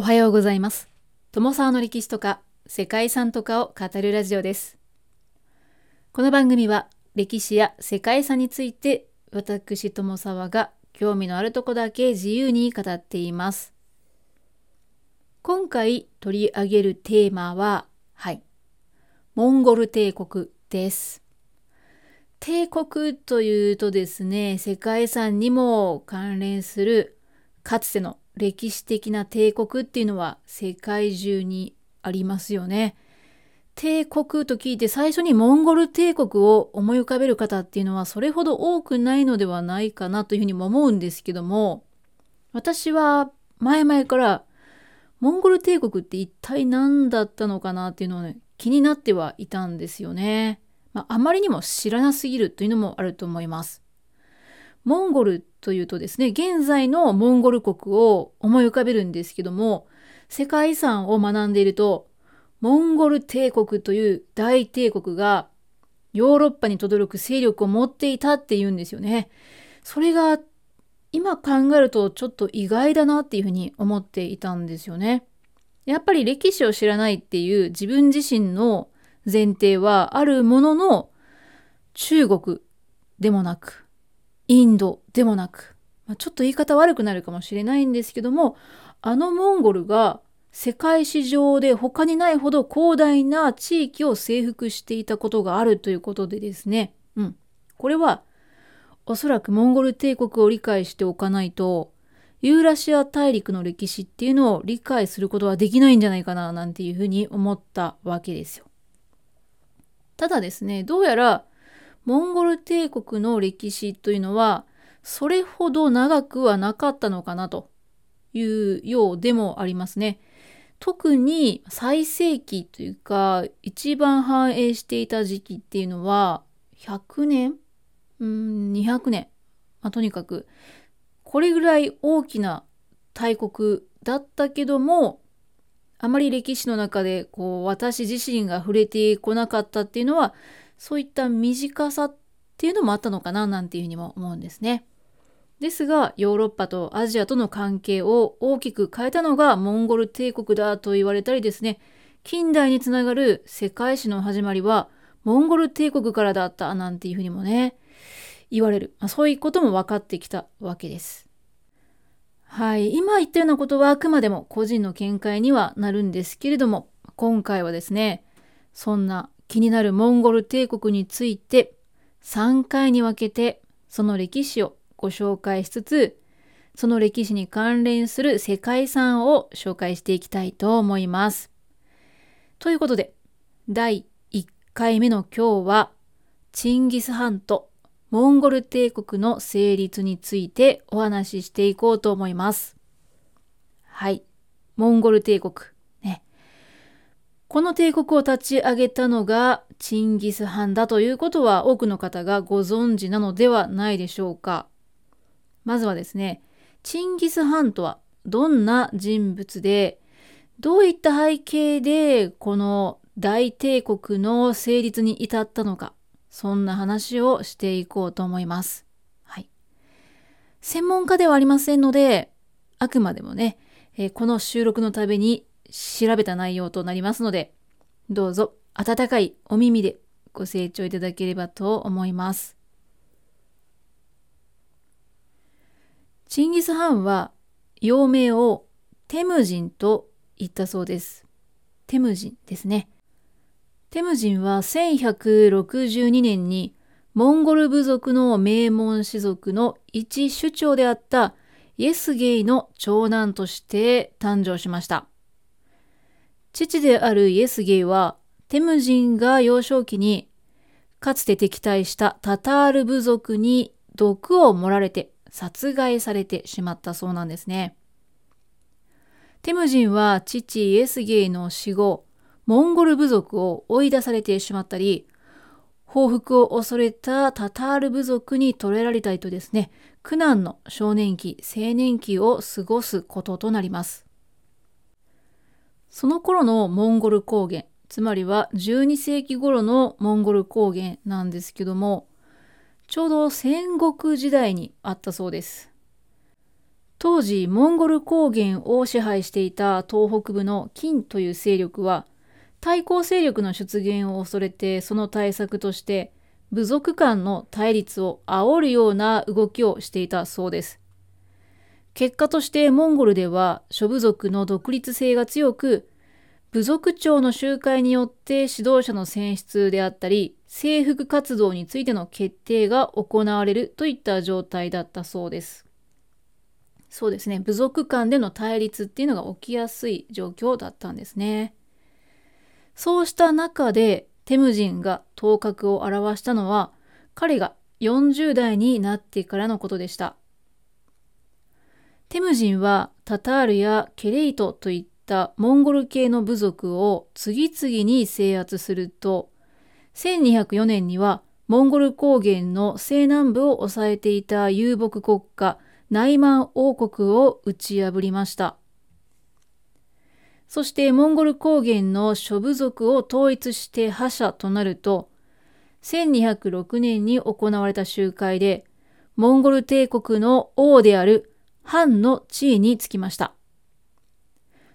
おはようございます。友沢の歴史とか世界遺産とかを語るラジオです。この番組は歴史や世界遺産について私友沢が興味のあるとこだけ自由に語っています。今回取り上げるテーマは、はい、モンゴル帝国です。帝国というとですね、世界遺産にも関連するかつての歴史的な帝国っていうのは世界中にありますよね。帝国と聞いて最初にモンゴル帝国を思い浮かべる方っていうのはそれほど多くないのではないかなというふうにも思うんですけども私は前々からモンゴル帝国って一体何だったのかなっていうのをね気になってはいたんですよね。まあ、あまりにも知らなすぎるというのもあると思います。モンゴルというとですね、現在のモンゴル国を思い浮かべるんですけども、世界遺産を学んでいると、モンゴル帝国という大帝国がヨーロッパに轟く勢力を持っていたっていうんですよね。それが今考えるとちょっと意外だなっていうふうに思っていたんですよね。やっぱり歴史を知らないっていう自分自身の前提はあるものの中国でもなくインドでもなく、まあ、ちょっと言い方悪くなるかもしれないんですけどもあのモンゴルが世界史上で他にないほど広大な地域を征服していたことがあるということでですね、うん、これはおそらくモンゴル帝国を理解しておかないとユーラシア大陸の歴史っていうのを理解することはできないんじゃないかななんていうふうに思ったわけですよ。ただですねどうやらモンゴル帝国の歴史というのはそれほど長くはなかったのかなというようでもありますね。特に最盛期というか一番繁栄していた時期っていうのは100年？うん200年、まあ、とにかくこれぐらい大きな大国だったけどもあまり歴史の中でこう私自身が触れてこなかったっていうのはそういった短さっていうのもあったのかななんていうふうにも思うんですね。ですがヨーロッパとアジアとの関係を大きく変えたのがモンゴル帝国だと言われたりですね近代につながる世界史の始まりはモンゴル帝国からだったなんていうふうにもね言われる、まあ、そういうことも分かってきたわけです。はい、今言ったようなことはあくまでも個人の見解にはなるんですけれども今回はですねそんな気になるモンゴル帝国について3回に分けてその歴史をご紹介しつつその歴史に関連する世界遺産を紹介していきたいと思います。ということで第1回目の今日はチンギス・ハンとモンゴル帝国の成立についてお話ししていこうと思います。はい。モンゴル帝国。この帝国を立ち上げたのがチンギス・ハンだということは多くの方がご存知なのではないでしょうか。まずはですね、チンギス・ハンとはどんな人物で、どういった背景でこの大帝国の成立に至ったのか、そんな話をしていこうと思います。はい。専門家ではありませんので、あくまでもね、え、この収録のために調べた内容となりますので、どうぞ温かいお耳でご清聴いただければと思います。チンギス・ハンは幼名をテムジンと言ったそうです。テムジンですね。テムジンは1162年にモンゴル部族の名門氏族の一首長であったイエスゲイの長男として誕生しました。父であるイエスゲイは、テムジンが幼少期に、かつて敵対したタタール部族に毒を盛られて殺害されてしまったそうなんですね。テムジンは父イエスゲイの死後、モンゴル部族を追い出されてしまったり、報復を恐れたタタール部族に捕らえられたりとですね、苦難の少年期、青年期を過ごすこととなります。その頃のモンゴル高原、つまりは12世紀頃のモンゴル高原なんですけども、ちょうど戦国時代にあったそうです。当時モンゴル高原を支配していた東北部の金という勢力は対抗勢力の出現を恐れてその対策として部族間の対立を煽るような動きをしていたそうです。結果としてモンゴルでは諸部族の独立性が強く部族長の集会によって指導者の選出であったり征服活動についての決定が行われるといった状態だったそうです。そうですね部族間での対立っていうのが起きやすい状況だったんですね。そうした中でテムジンが頭角を現したのは彼が40代になってからのことでした。テムジンはタタールやケレイトといったモンゴル系の部族を次々に制圧すると1204年にはモンゴル高原の西南部を抑えていた遊牧国家ナイマン王国を打ち破りました。そしてモンゴル高原の諸部族を統一して覇者となると1206年に行われた集会でモンゴル帝国の王である藩の地位につきました。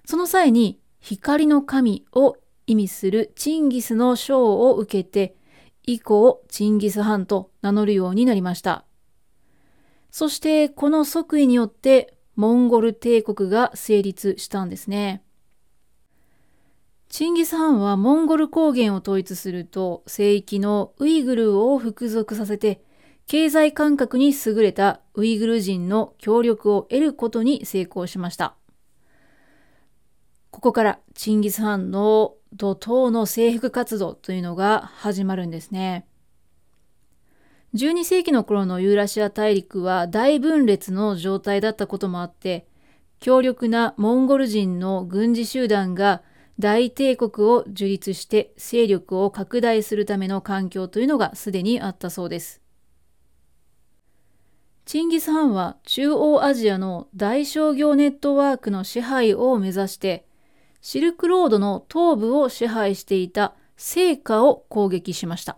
その際に光の神を意味するチンギスの賞を受けて以降チンギス・ハンと名乗るようになりました。そしてこの即位によってモンゴル帝国が成立したんですね。チンギス・ハンはモンゴル高原を統一すると聖域のウイグルを服属させて経済感覚に優れたウイグル人の協力を得ることに成功しました。ここからチンギス・ハンの怒涛の征服活動というのが始まるんですね。12世紀の頃のユーラシア大陸は大分裂の状態だったこともあって、強力なモンゴル人の軍事集団が大帝国を樹立して勢力を拡大するための環境というのがすでにあったそうです。チンギス・ハンは中央アジアの大商業ネットワークの支配を目指してシルクロードの東部を支配していた聖火を攻撃しました。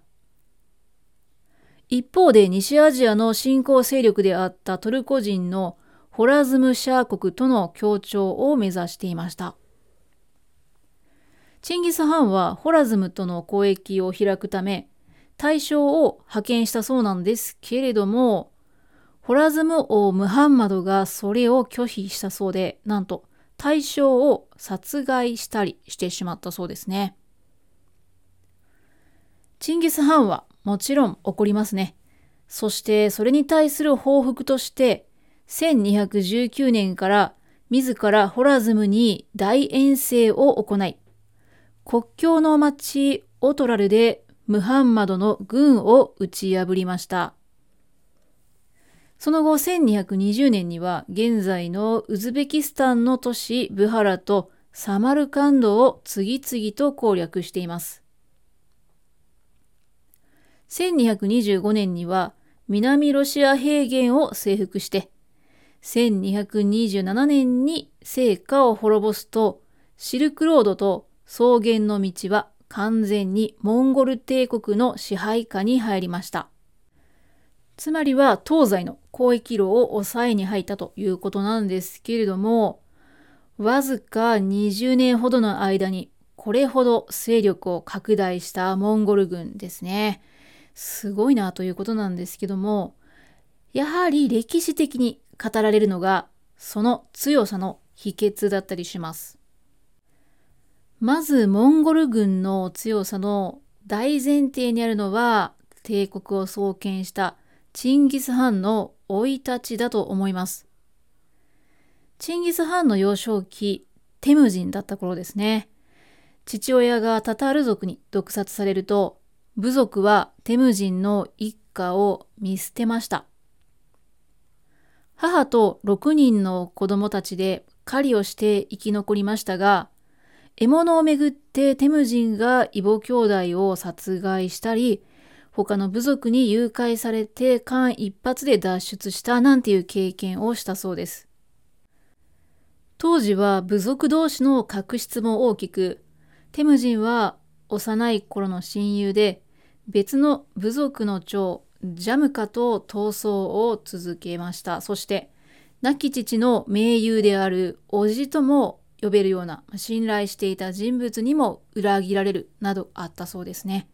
一方で西アジアの新興勢力であったトルコ人のホラズムシャー国との協調を目指していました。チンギス・ハンはホラズムとの交易を開くため大将を派遣したそうなんですけれどもホラズム王ムハンマドがそれを拒否したそうで、なんと大将を殺害したりしてしまったそうですね。チンギス・ハンはもちろん怒りますね。そしてそれに対する報復として1219年から自らホラズムに大遠征を行い国境の町オトラルでムハンマドの軍を打ち破りました。その後1220年には現在のウズベキスタンの都市ブハラとサマルカンドを次々と攻略しています。1225年には南ロシア平原を征服して1227年に聖火を滅ぼすとシルクロードと草原の道は完全にモンゴル帝国の支配下に入りました。つまりは東西の交易路を抑えに入ったということなんですけれども、わずか20年ほどの間にこれほど勢力を拡大したモンゴル軍ですね。すごいなということなんですけども、やはり歴史的に語られるのがその強さの秘訣だったりします。まずモンゴル軍の強さの大前提にあるのは帝国を創建したチンギス・ハンの生い立ちだと思います。チンギス・ハンの幼少期、テムジンだった頃ですね。父親がタタール族に毒殺されると、部族はテムジンの一家を見捨てました。母と6人の子供たちで狩りをして生き残りましたが、獲物をめぐってテムジンが異母兄弟を殺害したり、他の部族に誘拐されて間一髪で脱出したなんていう経験をしたそうです。当時は部族同士の確執も大きく、テムジンは幼い頃の親友で別の部族の長ジャムカと闘争を続けました。そして亡き父の盟友である叔父とも呼べるような信頼していた人物にも裏切られるなどあったそうですね。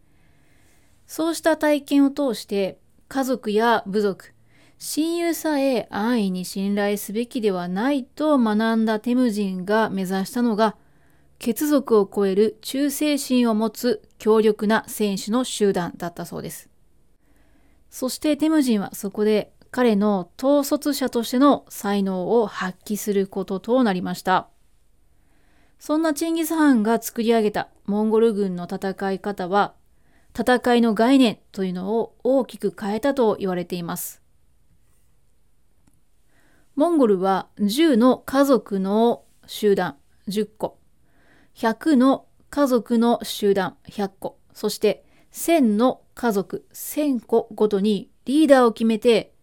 そうした体験を通して家族や部族、親友さえ安易に信頼すべきではないと学んだテムジンが目指したのが血族を超える忠誠心を持つ強力な選手の集団だったそうです。そしてテムジンはそこで彼の統率者としての才能を発揮することとなりました。そんなチンギス・ハンが作り上げたモンゴル軍の戦い方は戦いの概念というのを大きく変えたと言われています。モンゴルは10の家族の集団10個、100の家族の集団100個、そして1000の家族1000個ごとにリーダーを決めて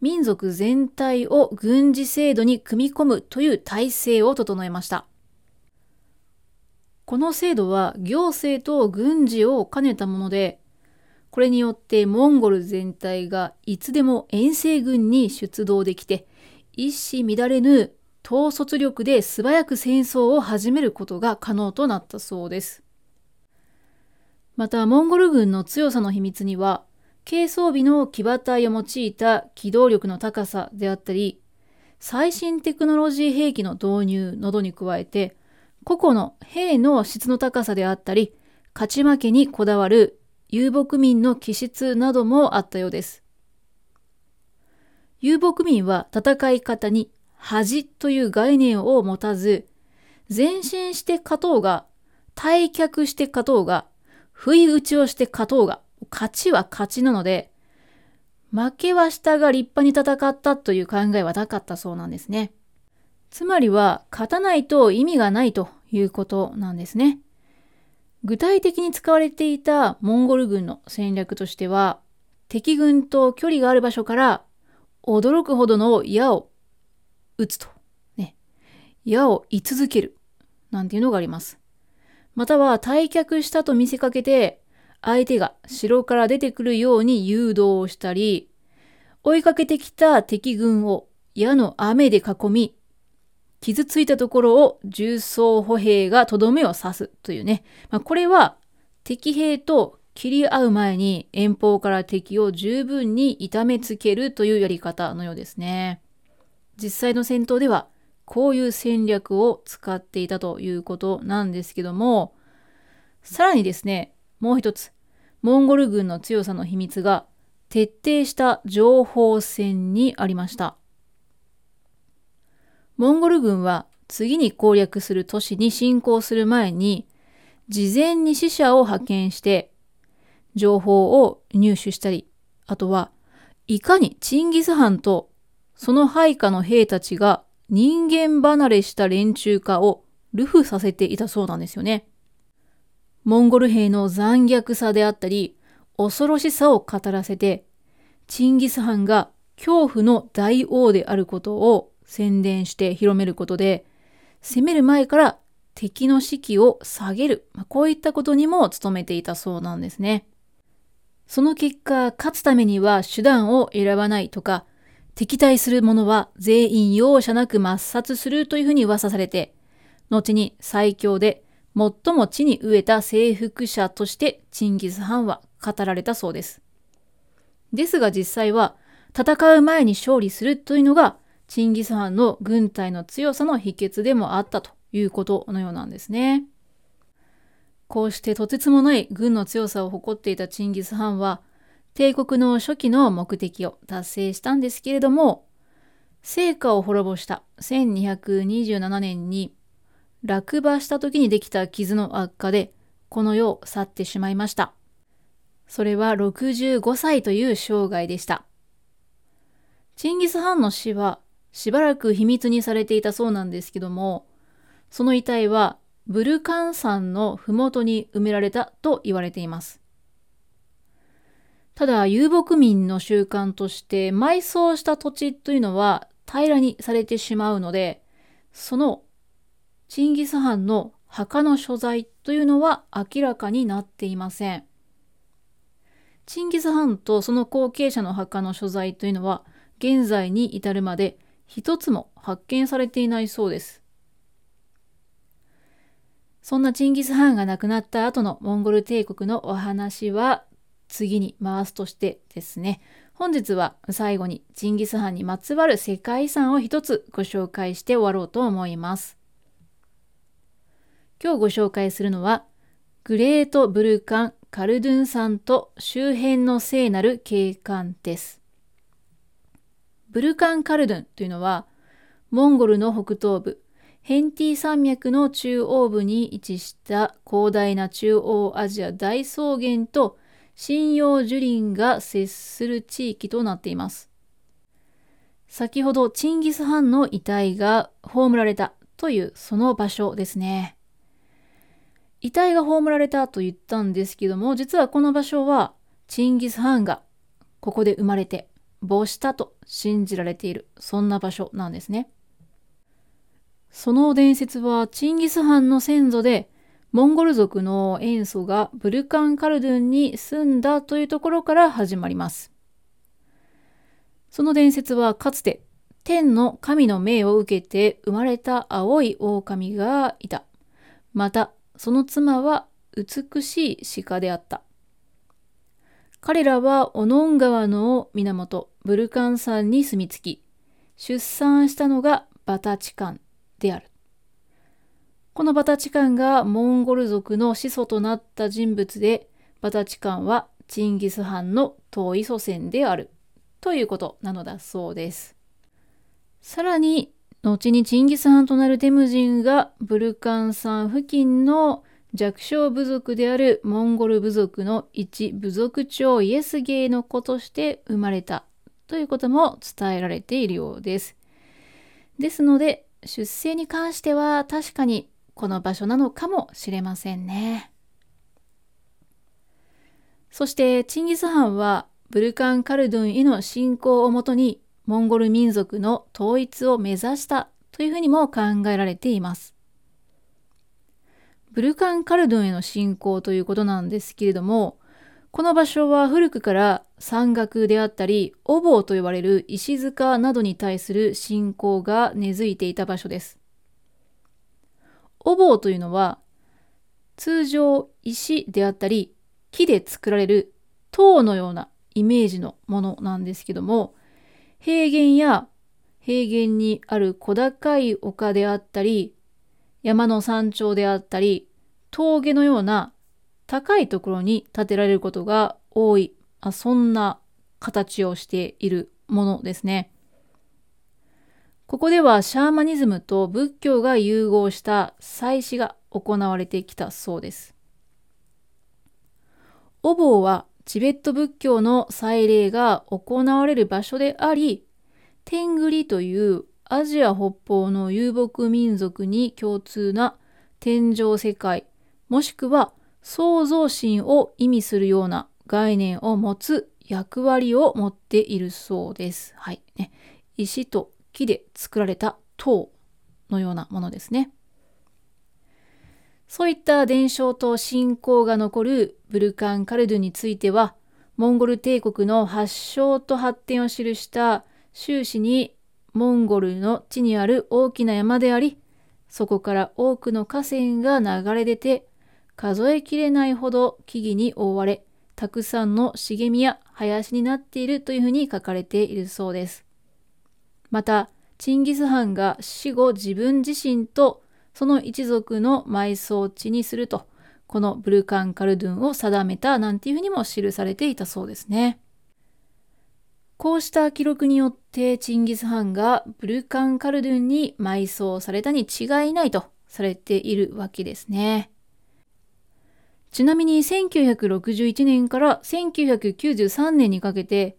民族全体を軍事制度に組み込むという体制を整えました。この制度は行政と軍事を兼ねたもので、これによってモンゴル全体がいつでも遠征軍に出動できて、一糸乱れぬ統率力で素早く戦争を始めることが可能となったそうです。また、モンゴル軍の強さの秘密には、軽装備の騎馬隊を用いた機動力の高さであったり、最新テクノロジー兵器の導入などに加えて、個々の兵の質の高さであったり、勝ち負けにこだわる遊牧民の気質などもあったようです。遊牧民は戦い方に恥という概念を持たず、前進して勝とうが、退却して勝とうが、不意打ちをして勝とうが、勝ちは勝ちなので、負けはしたが立派に戦ったという考えはなかったそうなんですね。つまりは勝たないと意味がないということなんですね。具体的に使われていたモンゴル軍の戦略としては、敵軍と距離がある場所から驚くほどの矢を撃つと。ね。矢を居続ける。なんていうのがあります。または退却したと見せかけて、相手が城から出てくるように誘導をしたり、追いかけてきた敵軍を矢の雨で囲み、傷ついたところを重装歩兵がとどめを刺すというね。まあ、これは敵兵と切り合う前に遠方から敵を十分に痛めつけるというやり方のようですね。実際の戦闘ではこういう戦略を使っていたということなんですけども、さらにですね、もう一つ、モンゴル軍の強さの秘密が徹底した情報戦にありました。モンゴル軍は次に攻略する都市に侵攻する前に、事前に死者を派遣して、情報を入手したり、あとは、いかにチンギス・ハンとその配下の兵たちが人間離れした連中化を流布させていたそうなんですよね。モンゴル兵の残虐さであったり、恐ろしさを語らせて、チンギス・ハンが恐怖の大王であることを宣伝して広めることで、攻める前から敵の士気を下げる、まあ、こういったことにも努めていたそうなんですね。その結果、勝つためには手段を選ばないとか、敵対する者は全員容赦なく抹殺するというふうに噂されて、後に最強で最も地に飢えた征服者としてチンギス・ハンは語られたそうです。ですが実際は戦う前に勝利するというのがチンギス・ハンの軍隊の強さの秘訣でもあったということのようなんですね。こうしてとてつもない軍の強さを誇っていたチンギス・ハンは帝国の初期の目的を達成したんですけれども成果を滅ぼした1227年に落馬した時にできた傷の悪化でこの世を去ってしまいました。それは65歳という生涯でした。チンギス・ハンの死はしばらく秘密にされていたそうなんですけども、その遺体はブルカン山の麓に埋められたと言われています。ただ、遊牧民の習慣として埋葬した土地というのは平らにされてしまうので、そのチンギス・ハンの墓の所在というのは明らかになっていません。チンギス・ハンとその後継者の墓の所在というのは現在に至るまで一つも発見されていないそうです。そんなチンギス・ハンが亡くなった後のモンゴル帝国のお話は次に回すとしてですね、本日は最後にチンギス・ハンにまつわる世界遺産を一つご紹介して終わろうと思います。今日ご紹介するのは、グレート・ブルカン・カルドゥン山と周辺の聖なる景観です。ブルカン・カルドゥンというのは、モンゴルの北東部、ヘンティ山脈の中央部に位置した広大な中央アジア大草原と針葉樹林が接する地域となっています。先ほどチンギス・ハンの遺体が葬られたというその場所ですね。遺体が葬られたと言ったんですけども、実はこの場所はチンギス・ハンがここで生まれて亡したと信じられている、そんな場所なんですね。その伝説はチンギス・ハンの先祖でモンゴル族の塩素がブルカン・カルドゥンに住んだというところから始まります。その伝説はかつて天の神の命を受けて生まれた青い狼がいた。また、その妻は美しい鹿であった。彼らはオノン川の源、ブルカン山に住み着き、出産したのがバタチカンである。このバタチカンがモンゴル族の始祖となった人物で、バタチカンはチンギス・ハンの遠い祖先であるということなのだそうです。さらに、後にチンギス・ハンとなるテムジンがブルカン山付近の弱小部族であるモンゴル部族の一部族長イエスゲイの子として生まれたということも伝えられているようです。ですので、出生に関しては確かにこの場所なのかもしれませんね。そしてチンギス・ハンはブルカン・カルドゥンへの信仰をもとにモンゴル民族の統一を目指したというふうにも考えられています。ブルカン・カルドゥンへの信仰ということなんですけれども、この場所は古くから山岳であったり、お坊と呼ばれる石塚などに対する信仰が根付いていた場所です。お坊というのは、通常石であったり、木で作られる塔のようなイメージのものなんですけども、平原や平原にある小高い丘であったり、山の山頂であったり、峠のような高いところに建てられることが多い、あそんな形をしているものですね。ここではシャーマニズムと仏教が融合した祭祀が行われてきたそうです。お坊はチベット仏教の祭礼が行われる場所であり、天狗というアジア北方の遊牧民族に共通な天上世界、もしくは創造心を意味するような概念を持つ役割を持っているそうです。はい。ね、石と木で作られた塔のようなものですね。そういった伝承と信仰が残るブルカン・カルドゥについては、モンゴル帝国の発祥と発展を記した終始にモンゴルの地にある大きな山であり、そこから多くの河川が流れ出て、数えきれないほど木々に覆われ、たくさんの茂みや林になっているというふうに書かれているそうです。また、チンギス・ハンが死後自分自身とその一族の埋葬地にすると、このブルカン・カルドゥンを定めたなんていうふうにも記されていたそうですね。こうした記録によってチンギス・ハンがブルカン・カルドゥンに埋葬されたに違いないとされているわけですね。ちなみに1961年から1993年にかけて、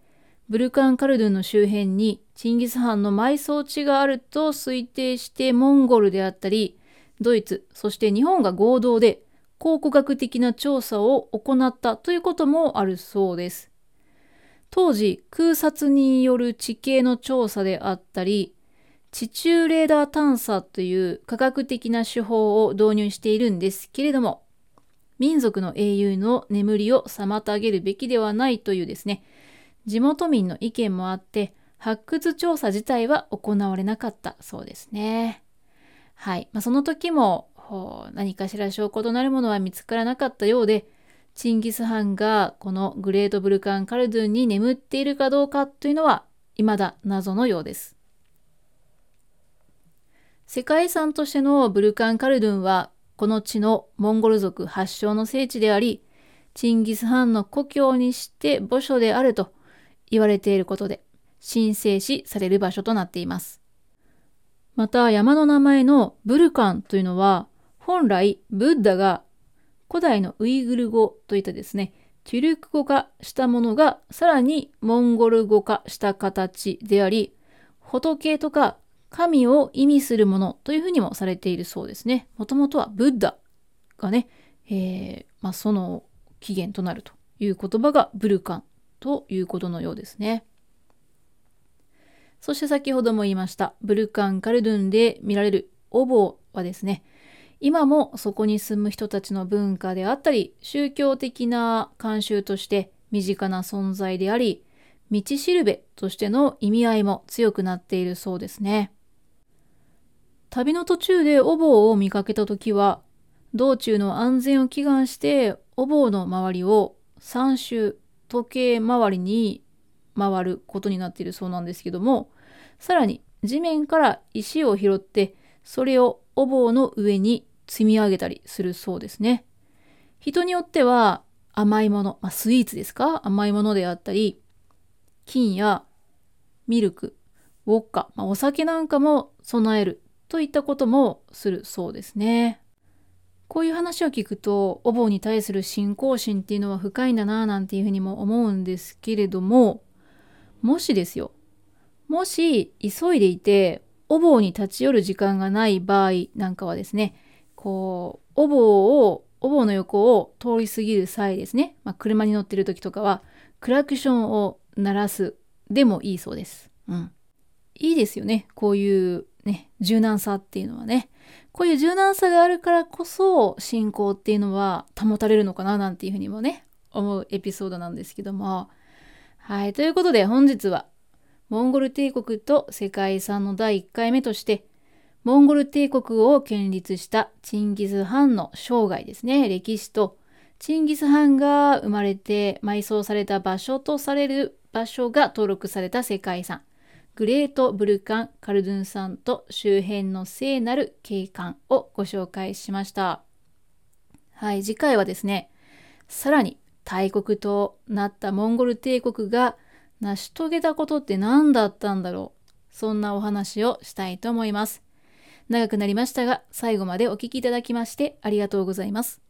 ブルカン・カルドゥンの周辺にチンギス・ハンの埋葬地があると推定してモンゴルであったり、ドイツ、そして日本が合同で考古学的な調査を行ったということもあるそうです。当時、空撮による地形の調査であったり、地中レーダー探査という科学的な手法を導入しているんですけれども、民族の英雄の眠りを妨げるべきではないというですね、地元民の意見もあって、発掘調査自体は行われなかったそうですね。はい。まあ、その時も何かしら証拠となるものは見つからなかったようで、チンギス・ハンがこのグレート・ブルカン・カルドゥンに眠っているかどうかというのは未だ謎のようです。世界遺産としてのブルカン・カルドゥンはこの地のモンゴル族発祥の聖地であり、チンギス・ハンの故郷にして墓所であると言われていることで神聖視される場所となっています。また山の名前のブルカンというのは本来ブッダが古代のウイグル語といったですね、チュルク語化したものがさらにモンゴル語化した形であり、仏とか神を意味するものというふうにもされているそうですね。もともとはブッダがね、えー、まあ、その起源となるという言葉がブルカンということのようですね。そして先ほども言いました、ブルカン・カルドゥンで見られるお坊はですね、今もそこに住む人たちの文化であったり、宗教的な慣習として身近な存在であり、道しるべとしての意味合いも強くなっているそうですね。旅の途中でお坊を見かけた時は、道中の安全を祈願してお坊の周りを3周時計回りに回ることになっているそうなんですけども、さらに地面から石を拾ってそれをお坊の上に積み上げたりするそうですね。人によっては甘いもの、まあ、スイーツですか？甘いものであったり、金やミルク、ウォッカ、まあ、お酒なんかも備えるといったこともするそうですね。こういう話を聞くと、お坊に対する信仰心っていうのは深いんだなぁなんていうふうにも思うんですけれども、もしですよ、もし急いでいて、お坊に立ち寄る時間がない場合なんかはですね、こう、お坊を、お坊の横を通り過ぎる際ですね、まあ、車に乗ってる時とかは、クラクションを鳴らすでもいいそうです。うん。いいですよね。こういうね、柔軟さっていうのはね。こういう柔軟さがあるからこそ、信仰っていうのは保たれるのかななんていうふうにもね、思うエピソードなんですけども。はい。ということで本日は、モンゴル帝国と世界遺産の第1回目として、モンゴル帝国を建立したチンギス・ハンの生涯ですね、歴史と、チンギス・ハンが生まれて埋葬された場所とされる場所が登録された世界遺産、グレート・ブルカン・カルドゥン山と周辺の聖なる景観をご紹介しました。はい、次回はですね、さらに大国となったモンゴル帝国が成し遂げたことって何だったんだろう。そんなお話をしたいと思います。長くなりましたが、最後までお聴きいただきましてありがとうございます。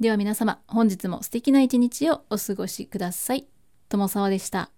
では皆様、本日も素敵な一日をお過ごしください。友沢でした。